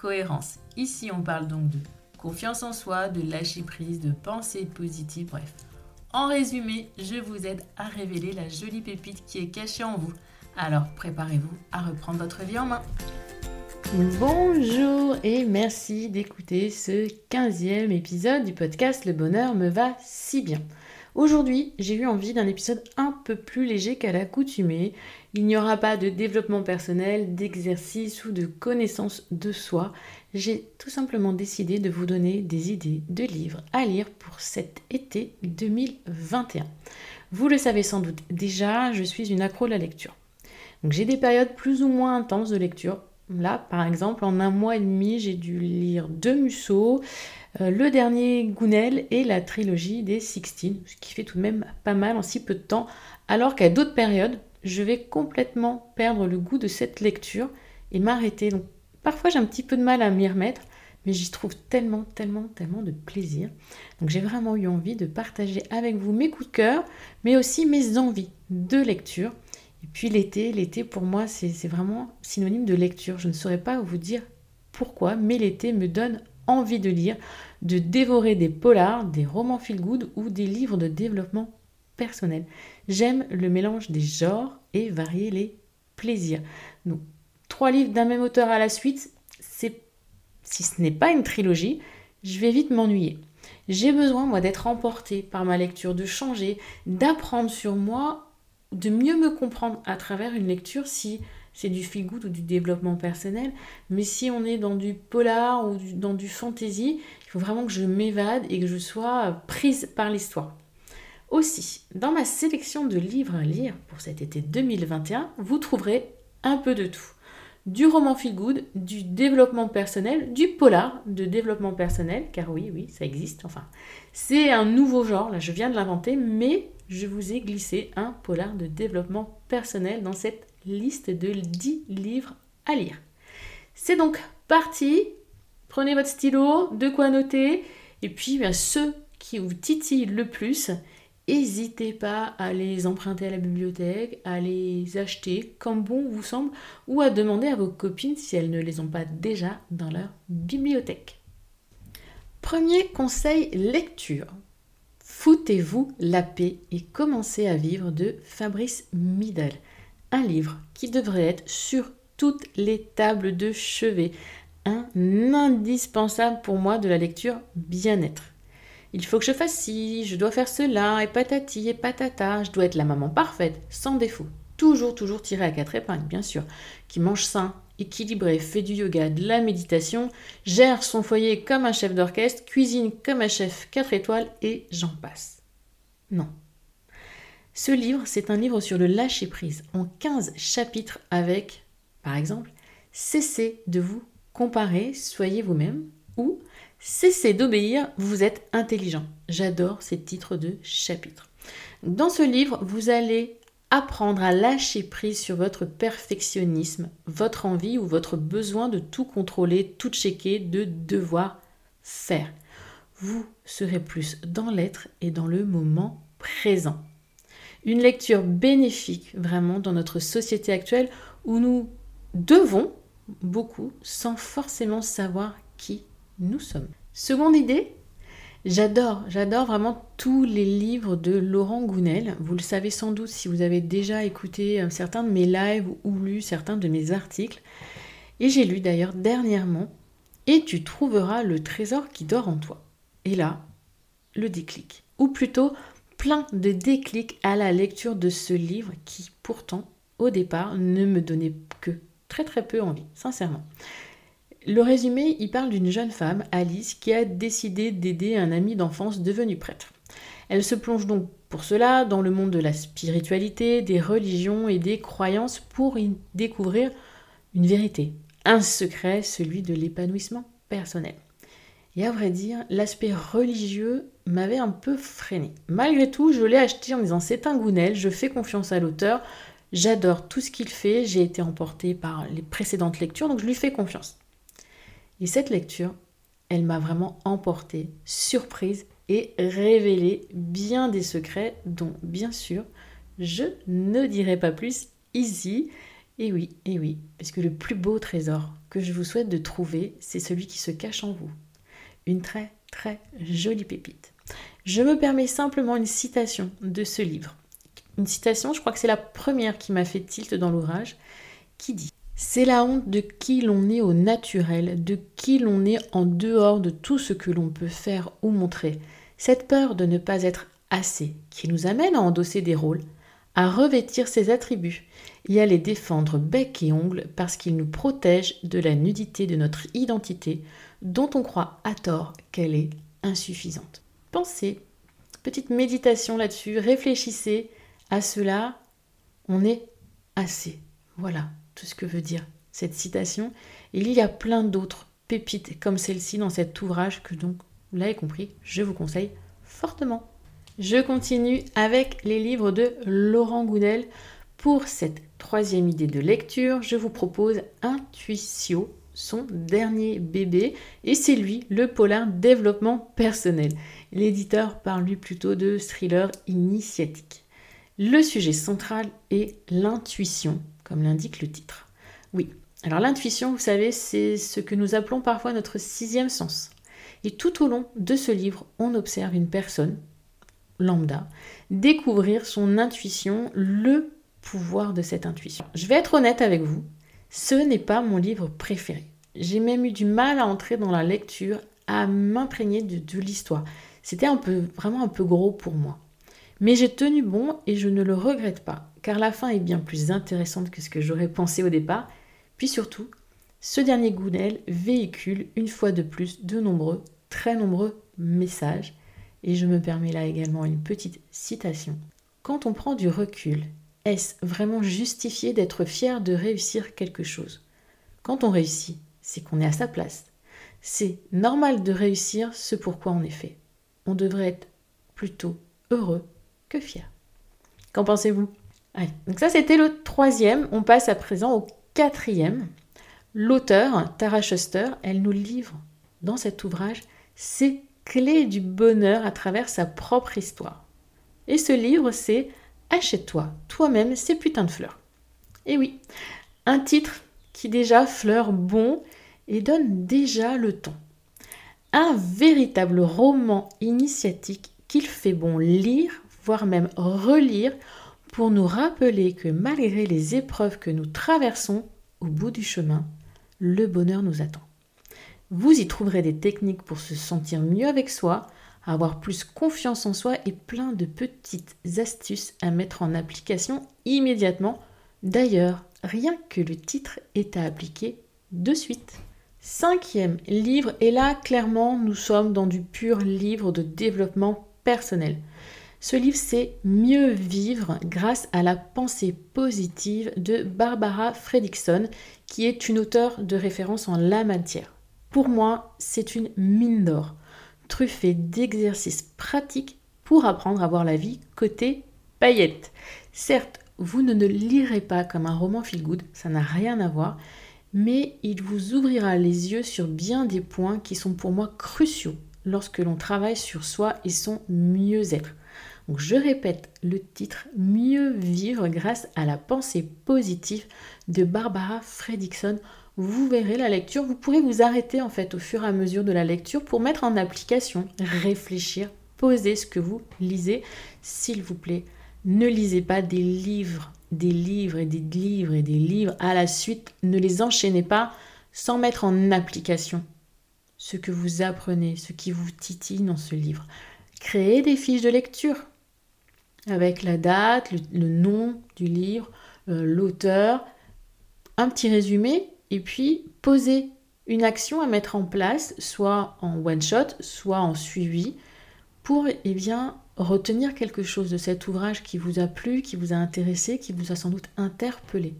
cohérence. Ici, on parle donc de confiance en soi, de lâcher prise, de pensée positive, bref. En résumé, je vous aide à révéler la jolie pépite qui est cachée en vous. Alors préparez-vous à reprendre votre vie en main. Bonjour et merci d'écouter ce 15e épisode du podcast Le bonheur me va si bien. Aujourd'hui, j'ai eu envie d'un épisode un peu plus léger qu'à l'accoutumée. Il n'y aura pas de développement personnel, d'exercice ou de connaissance de soi. J'ai tout simplement décidé de vous donner des idées de livres à lire pour cet été 2021. Vous le savez sans doute déjà, je suis une accro de la lecture. Donc j'ai des périodes plus ou moins intenses de lecture. Là, par exemple, en un mois et demi, j'ai dû lire deux Musso, le dernier Gounel et la trilogie des Sixteen, ce qui fait tout de même pas mal en si peu de temps, alors qu'à d'autres périodes, je vais complètement perdre le goût de cette lecture et m'arrêter. Donc parfois j'ai un petit peu de mal à m'y remettre, mais j'y trouve tellement, tellement, tellement de plaisir. Donc j'ai vraiment eu envie de partager avec vous mes coups de cœur, mais aussi mes envies de lecture. Et puis l'été, l'été pour moi c'est vraiment synonyme de lecture. Je ne saurais pas vous dire pourquoi, mais l'été me donne de lire, de dévorer des polars, des romans feel-good ou des livres de développement personnel. J'aime le mélange des genres et varier les plaisirs. Donc, trois livres d'un même auteur à la suite, si ce n'est pas une trilogie, je vais vite m'ennuyer. J'ai besoin, moi, d'être emportée par ma lecture, de changer, d'apprendre sur moi, de mieux me comprendre à travers une lecture si c'est du feel good ou du développement personnel. Mais si on est dans du polar ou dans du fantasy, il faut vraiment que je m'évade et que je sois prise par l'histoire. Aussi, dans ma sélection de livres à lire pour cet été 2021, vous trouverez un peu de tout. Du roman feel good, du développement personnel, du polar de développement personnel, car oui, oui, ça existe. Enfin, c'est un nouveau genre, là je viens de l'inventer, mais je vous ai glissé un polar de développement personnel dans cette liste de 10 livres à lire. C'est donc parti. Prenez votre stylo, de quoi noter. Et puis, ceux qui vous titillent le plus, n'hésitez pas à les emprunter à la bibliothèque, à les acheter comme bon vous semble, ou à demander à vos copines si elles ne les ont pas déjà dans leur bibliothèque. Premier conseil lecture. Foutez-vous la paix et commencez à vivre de Fabrice Midal un livre qui devrait être sur toutes les tables de chevet, un indispensable pour moi de la lecture bien-être. Il faut que je fasse ci, je dois faire cela, et patati et patata, je dois être la maman parfaite, sans défaut. Toujours, toujours tirée à quatre épingles, bien sûr. Qui mange sain, équilibré, fait du yoga, de la méditation, gère son foyer comme un chef d'orchestre, cuisine comme un chef 4 étoiles, et j'en passe. Non, ce livre, c'est un livre sur le lâcher-prise en 15 chapitres avec, par exemple, Cessez de vous comparer, soyez vous-même ou Cessez d'obéir, vous êtes intelligent. J'adore ces titres de chapitres. Dans ce livre, vous allez apprendre à lâcher prise sur votre perfectionnisme, votre envie ou votre besoin de tout contrôler, tout checker, de devoir faire. Vous serez plus dans l'être et dans le moment présent. Une lecture bénéfique vraiment dans notre société actuelle où nous devons beaucoup sans forcément savoir qui nous sommes. Seconde idée, j'adore, j'adore vraiment tous les livres de Laurent Gounel. Vous le savez sans doute si vous avez déjà écouté euh, certains de mes lives ou lu certains de mes articles. Et j'ai lu d'ailleurs dernièrement Et tu trouveras le trésor qui dort en toi. Et là, le déclic. Ou plutôt, plein de déclics à la lecture de ce livre qui pourtant au départ ne me donnait que très très peu envie, sincèrement. Le résumé, il parle d'une jeune femme, Alice, qui a décidé d'aider un ami d'enfance devenu prêtre. Elle se plonge donc pour cela dans le monde de la spiritualité, des religions et des croyances pour y découvrir une vérité, un secret, celui de l'épanouissement personnel. Et à vrai dire, l'aspect religieux m'avait un peu freiné. Malgré tout, je l'ai acheté en disant c'est un Gounel, je fais confiance à l'auteur, j'adore tout ce qu'il fait, j'ai été emportée par les précédentes lectures, donc je lui fais confiance. Et cette lecture, elle m'a vraiment emportée, surprise et révélé bien des secrets dont, bien sûr, je ne dirai pas plus ici. Et oui, et oui, parce que le plus beau trésor que je vous souhaite de trouver, c'est celui qui se cache en vous. Une très, très jolie pépite. Je me permets simplement une citation de ce livre. Une citation, je crois que c'est la première qui m'a fait tilt dans l'ouvrage, qui dit c'est la honte de qui l'on est au naturel, de qui l'on est en dehors de tout ce que l'on peut faire ou montrer. Cette peur de ne pas être assez qui nous amène à endosser des rôles, à revêtir ses attributs et à les défendre bec et ongle parce qu'ils nous protègent de la nudité de notre identité dont on croit à tort qu'elle est insuffisante. Pensez, petite méditation là-dessus, réfléchissez à cela, on est assez. Voilà, tout ce que veut dire cette citation. Il y a plein d'autres pépites comme celle-ci dans cet ouvrage que donc, vous l'avez compris, je vous conseille fortement. Je continue avec les livres de Laurent Goudel. Pour cette troisième idée de lecture, je vous propose Intuitio, son dernier bébé, et c'est lui le polar développement personnel. L'éditeur parle lui plutôt de thriller initiatique. Le sujet central est l'intuition, comme l'indique le titre. Oui, alors l'intuition, vous savez, c'est ce que nous appelons parfois notre sixième sens. Et tout au long de ce livre, on observe une personne, lambda, découvrir son intuition, le pouvoir de cette intuition. Je vais être honnête avec vous, ce n'est pas mon livre préféré. J'ai même eu du mal à entrer dans la lecture, à m'imprégner de, l'histoire. C'était vraiment un peu gros pour moi. Mais j'ai tenu bon et je ne le regrette pas, car la fin est bien plus intéressante que ce que j'aurais pensé au départ. Puis surtout, ce dernier Gounel véhicule une fois de plus de nombreux, très nombreux messages. Et je me permets là également une petite citation. Quand on prend du recul, est-ce vraiment justifié d'être fier de réussir quelque chose? Quand on réussit, c'est qu'on est à sa place. C'est normal de réussir ce pourquoi on est fait. On devrait être plutôt heureux que fier. Qu'en pensez-vous? Donc ça, c'était le troisième. On passe à présent au quatrième. L'auteur, Tara Schuster, elle nous livre dans cet ouvrage ses clés du bonheur à travers sa propre histoire. Et ce livre, c'est Achète-toi toi-même ces putains de fleurs. Et oui, un titre qui déjà fleure bon et donne déjà le ton. Un véritable roman initiatique qu'il fait bon lire voire même relire, pour nous rappeler que malgré les épreuves que nous traversons, au bout du chemin, le bonheur nous attend. Vous y trouverez des techniques pour se sentir mieux avec soi, avoir plus confiance en soi et plein de petites astuces à mettre en application immédiatement. D'ailleurs, rien que le titre est à appliquer de suite. Cinquième livre, et là clairement nous sommes dans du pur livre de développement personnel. Ce livre, c'est Mieux vivre grâce à la pensée positive de Barbara Fredrickson, qui est une auteure de référence en la matière. Pour moi, c'est une mine d'or, truffée d'exercices pratiques pour apprendre à voir la vie côté paillettes. Certes, vous ne le lirez pas comme un roman feel-good, ça n'a rien à voir, mais il vous ouvrira les yeux sur bien des points qui sont pour moi cruciaux lorsque l'on travaille sur soi et son mieux-être. Donc je répète le titre Mieux vivre grâce à la pensée positive de Barbara Fredrickson. Vous verrez la lecture, vous pourrez vous arrêter en fait au fur et à mesure de la lecture pour mettre en application, réfléchir, poser ce que vous lisez. S'il vous plaît, ne lisez pas des livres, des livres et des livres et des livres à la suite. Ne les enchaînez pas sans mettre en application ce que vous apprenez, ce qui vous titille dans ce livre. Créez des fiches de lecture avec la date, le, nom du livre, euh, l'auteur, un petit résumé, et puis poser une action à mettre en place, soit en one shot, soit en suivi, pour eh bien retenir quelque chose de cet ouvrage qui vous a plu, qui vous a intéressé, qui vous a sans doute interpellé,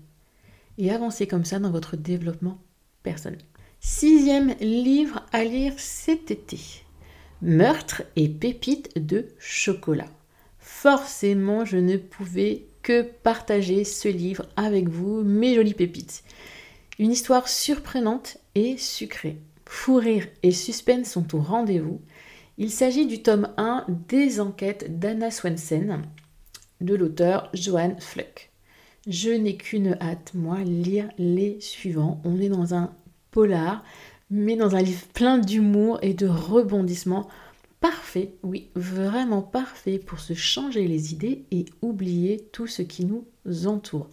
et avancer comme ça dans votre développement personnel. Sixième livre à lire cet été. Meurtre et pépites de chocolat. Forcément, je ne pouvais que partager ce livre avec vous, mes jolies pépites. Une histoire surprenante et sucrée. Fou rire et suspense sont au rendez-vous. Il s'agit du tome 1 des enquêtes d'Anna Swensen de l'auteur Johan Fluck. Je n'ai qu'une hâte, moi, lire les suivants. On est dans un polar, mais dans un livre plein d'humour et de rebondissements. Parfait, oui, vraiment parfait pour se changer les idées et oublier tout ce qui nous entoure.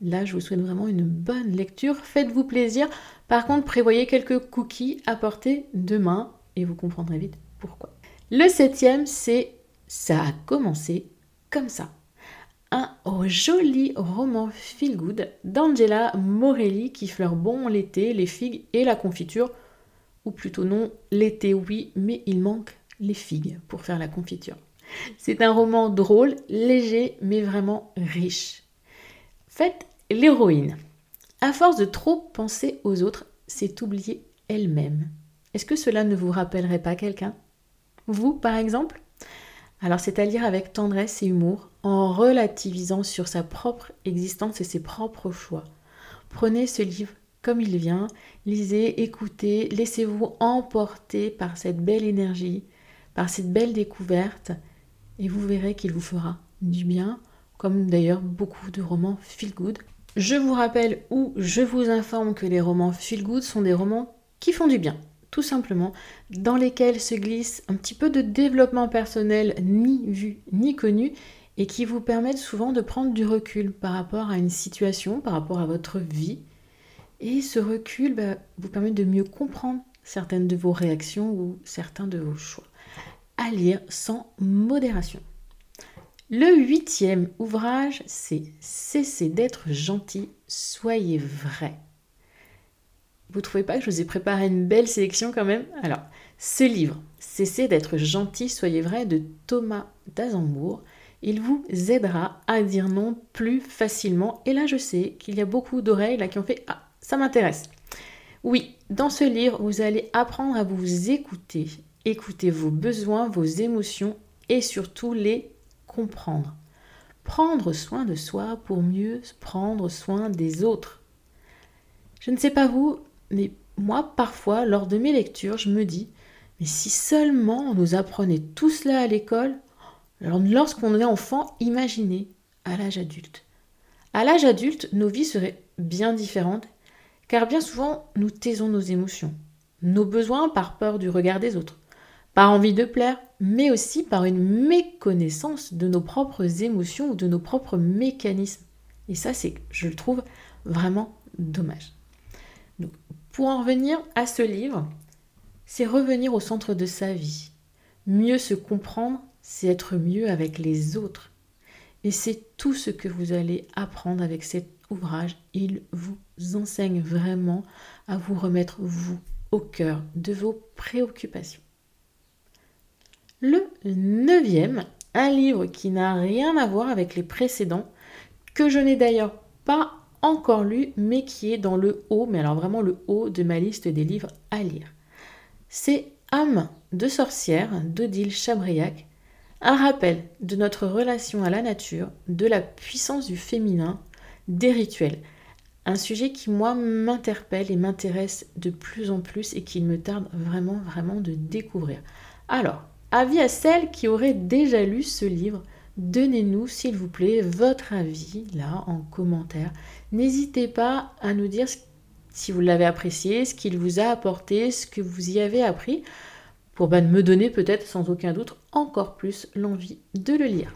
Là, je vous souhaite vraiment une bonne lecture. Faites-vous plaisir. Par contre, prévoyez quelques cookies à porter demain et vous comprendrez vite pourquoi? Le septième, c'est Ça a commencé comme ça un joli roman feel good d'Angela Morelli qui fleure bon l'été, les figues et la confiture. Ou plutôt non, l'été oui, mais il manque les figues pour faire la confiture. C'est un roman drôle, léger, mais vraiment riche. Faites l'héroïne. À force de trop penser aux autres, c'est oublier elle-même. Est-ce que cela ne vous rappellerait pas quelqu'un? Vous, par exemple? Alors c'est à lire avec tendresse et humour, en relativisant sur sa propre existence et ses propres choix. Prenez ce livre comme il vient, lisez, écoutez, laissez-vous emporter par cette belle énergie, par cette belle découverte, et vous verrez qu'il vous fera du bien, comme d'ailleurs beaucoup de romans feel good. Je vous rappelle ou je vous informe que les romans feel good sont des romans qui font du bien tout simplement, dans lesquels se glisse un petit peu de développement personnel ni vu ni connu et qui vous permettent souvent de prendre du recul par rapport à une situation, par rapport à votre vie. Et ce recul bah, vous permet de mieux comprendre certaines de vos réactions ou certains de vos choix. À lire sans modération. Le huitième ouvrage, c'est Cessez d'être gentil, soyez vrai. Vous trouvez pas que je vous ai préparé une belle sélection quand même? Alors, ce livre, Cessez d'être gentil, soyez vrai, de Thomas d'Azembourg, il vous aidera à dire non plus facilement. Et là, je sais qu'il y a beaucoup d'oreilles qui ont fait Ah, ça m'intéresse. Oui, dans ce livre, vous allez apprendre à vous écouter, écouter vos besoins, vos émotions et surtout les comprendre. Prendre soin de soi pour mieux prendre soin des autres. Je ne sais pas vous, mais moi, parfois, lors de mes lectures, je me dis, mais si seulement on nous apprenait tout cela à l'école, lorsqu'on est enfant, imaginez à l'âge adulte. À l'âge adulte, nos vies seraient bien différentes, car bien souvent, nous taisons nos émotions, nos besoins par peur du regard des autres, par envie de plaire, mais aussi par une méconnaissance de nos propres émotions ou de nos propres mécanismes. Et ça, c'est, je le trouve, vraiment dommage. Pour en revenir à ce livre, c'est revenir au centre de sa vie. Mieux se comprendre, c'est être mieux avec les autres. Et c'est tout ce que vous allez apprendre avec cet ouvrage. Il vous enseigne vraiment à vous remettre, vous, au cœur de vos préoccupations. Le neuvième, un livre qui n'a rien à voir avec les précédents, que je n'ai d'ailleurs pas encore lu, mais qui est dans le haut, mais alors vraiment le haut de ma liste des livres à lire. C'est Âme de sorcière d'Odile Chabriac, un rappel de notre relation à la nature, de la puissance du féminin, des rituels. Un sujet qui, moi, m'interpelle et m'intéresse de plus en plus et qu'il me tarde vraiment, vraiment de découvrir. Alors, avis à celles qui auraient déjà lu ce livre, Donnez-nous, s'il vous plaît, votre avis là en commentaire. N'hésitez pas à nous dire si vous l'avez apprécié, ce qu'il vous a apporté, ce que vous y avez appris, pour bah, me donner peut-être sans aucun doute encore plus l'envie de le lire.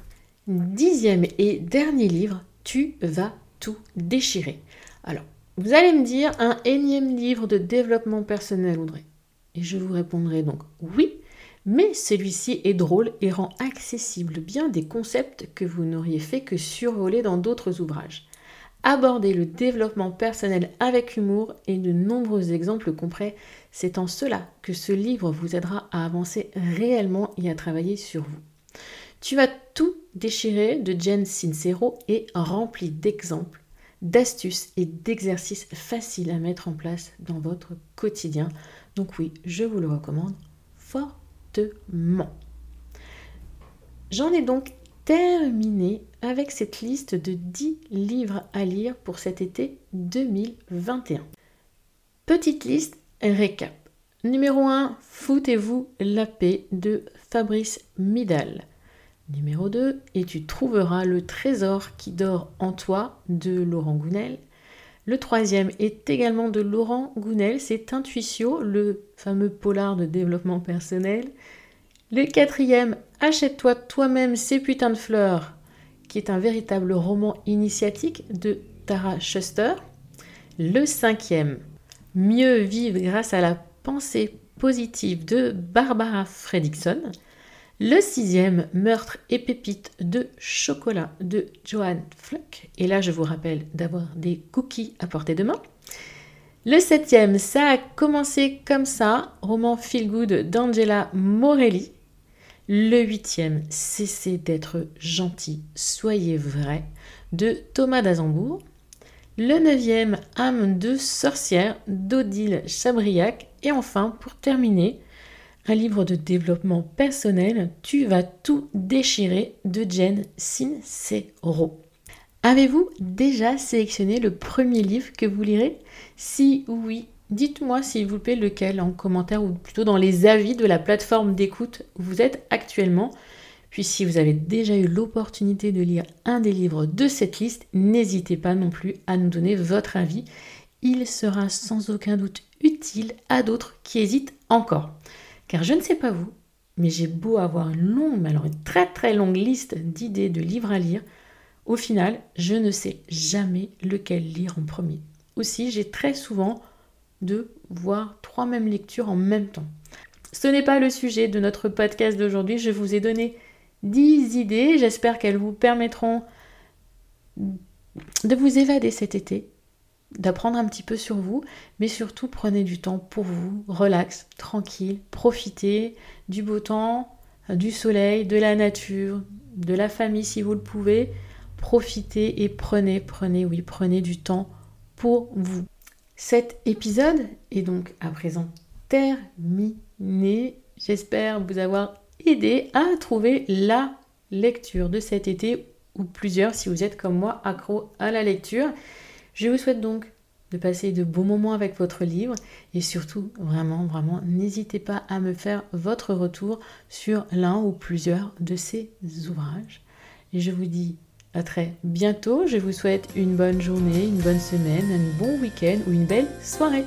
Dixième et dernier livre, Tu vas tout déchirer. Alors, vous allez me dire un énième livre de développement personnel, Audrey? Et je vous répondrai donc oui, mais celui-ci est drôle et rend accessible bien des concepts que vous n'auriez fait que survoler dans d'autres ouvrages. Abordez le développement personnel avec humour et de nombreux exemples concrets, c'est en cela que ce livre vous aidera à avancer réellement et à travailler sur vous. Tu vas tout déchirer de Jen Sincero est rempli d'exemples, d'astuces et d'exercices faciles à mettre en place dans votre quotidien. Donc oui, je vous le recommande J'en ai donc terminé avec cette liste de 10 livres à lire pour cet été 2021. Petite liste récap. Numéro 1, Foutez-vous la paix de Fabrice Midal. Numéro 2, Et tu trouveras le trésor qui dort en toi de Laurent Gounel. Le troisième est également de Laurent Gounel, c'est Intuitio, le fameux polar de développement personnel. Le quatrième, Achète-toi toi-même ces putains de fleurs, qui est un véritable roman initiatique de Tara Schuster. Le cinquième, Mieux vivre grâce à la pensée positive de Barbara Fredrickson. Le sixième, Meurtre et pépites de chocolat de Joanne Fluck. Et là, je vous rappelle d'avoir des cookies à portée de main. Le septième, Ça a commencé comme ça, roman feel good d'Angela Morelli. Le huitième, Cessez d'être gentil, soyez vrai de Thomas d'Azembourg. Le neuvième, Âme de sorcière d'Odile Chabriac. Et enfin, pour terminer, un livre de développement personnel, Tu vas tout déchirer de Jen Sincero. Avez-vous déjà sélectionné le premier livre que vous lirez? Si oui, dites-moi s'il vous plaît lequel en commentaire ou plutôt dans les avis de la plateforme d'écoute où vous êtes actuellement. Puis si vous avez déjà eu l'opportunité de lire un des livres de cette liste, n'hésitez pas non plus à nous donner votre avis. Il sera sans aucun doute utile à d'autres qui hésitent encore. Car je ne sais pas vous, mais j'ai beau avoir une longue, mais alors une très très longue liste d'idées de livres à lire, au final, je ne sais jamais lequel lire en premier. Aussi, j'ai très souvent deux, voire trois mêmes lectures en même temps. Ce n'est pas le sujet de notre podcast d'aujourd'hui. Je vous ai donné 10 idées. J'espère qu'elles vous permettront de vous évader cet été, d'apprendre un petit peu sur vous, mais surtout prenez du temps pour vous, relax, tranquille, profitez du beau temps, du soleil, de la nature, de la famille si vous le pouvez. Profitez et prenez, prenez, oui, prenez du temps pour vous. Cet épisode est donc à présent terminé. J'espère vous avoir aidé à trouver la lecture de cet été ou plusieurs si vous êtes comme moi accro à la lecture. Je vous souhaite donc de passer de beaux moments avec votre livre et surtout vraiment vraiment n'hésitez pas à me faire votre retour sur l'un ou plusieurs de ces ouvrages. Et je vous dis à très bientôt, je vous souhaite une bonne journée, une bonne semaine, un bon week-end ou une belle soirée.